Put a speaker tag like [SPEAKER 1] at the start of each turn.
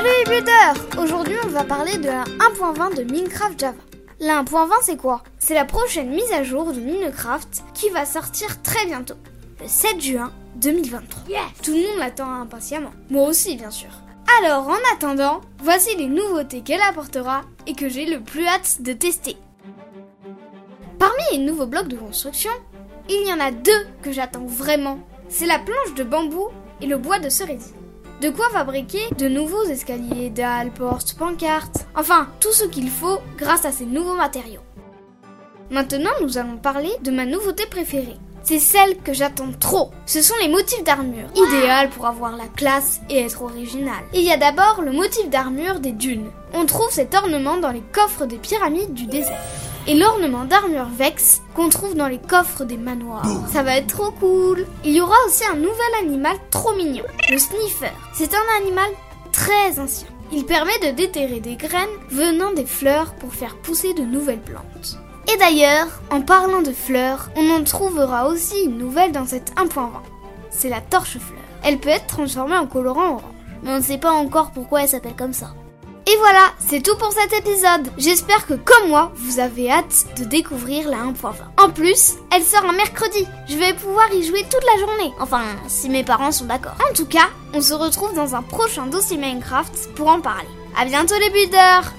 [SPEAKER 1] Salut les builders Aujourd'hui on va parler de la 1.20 de Minecraft Java. La 1.20 c'est quoi? C'est la prochaine mise à jour de Minecraft qui va sortir très bientôt, le 7 juin 2023. Tout le monde l'attend impatiemment. Moi aussi bien sûr. Alors en attendant, voici les nouveautés qu'elle apportera et que j'ai le plus hâte de tester. Parmi les nouveaux blocs de construction, il y en a deux que j'attends vraiment. C'est la planche de bambou et le bois de cerisier. De quoi fabriquer de nouveaux escaliers, dalles, portes, pancartes, enfin tout ce qu'il faut grâce à ces nouveaux matériaux. Maintenant, nous allons parler de ma nouveauté préférée. C'est celle que j'attends trop. Ce sont les motifs d'armure, idéal pour avoir la classe et être original. Il y a d'abord le motif d'armure des dunes. On trouve cet ornement dans les coffres des pyramides du désert et l'ornement d'armure Vex qu'on trouve dans les coffres des manoirs. Ça va être trop cool. Il y aura aussi un nouvel animal trop mignon, le sniffer. C'est un animal très ancien. Il permet de déterrer des graines venant des fleurs pour faire pousser de nouvelles plantes. Et d'ailleurs, en parlant de fleurs, on en trouvera aussi une nouvelle dans cette 1.20. C'est la torche fleur. Elle peut être transformée en colorant orange, mais on ne sait pas encore pourquoi elle s'appelle comme ça. Et voilà, c'est tout pour cet épisode. J'espère que comme moi, vous avez hâte de découvrir la 1.20. En plus, elle sort un mercredi. Je vais pouvoir y jouer toute la journée. Enfin, si mes parents sont d'accord. En tout cas, on se retrouve dans un prochain dossier Minecraft pour en parler. À bientôt les builders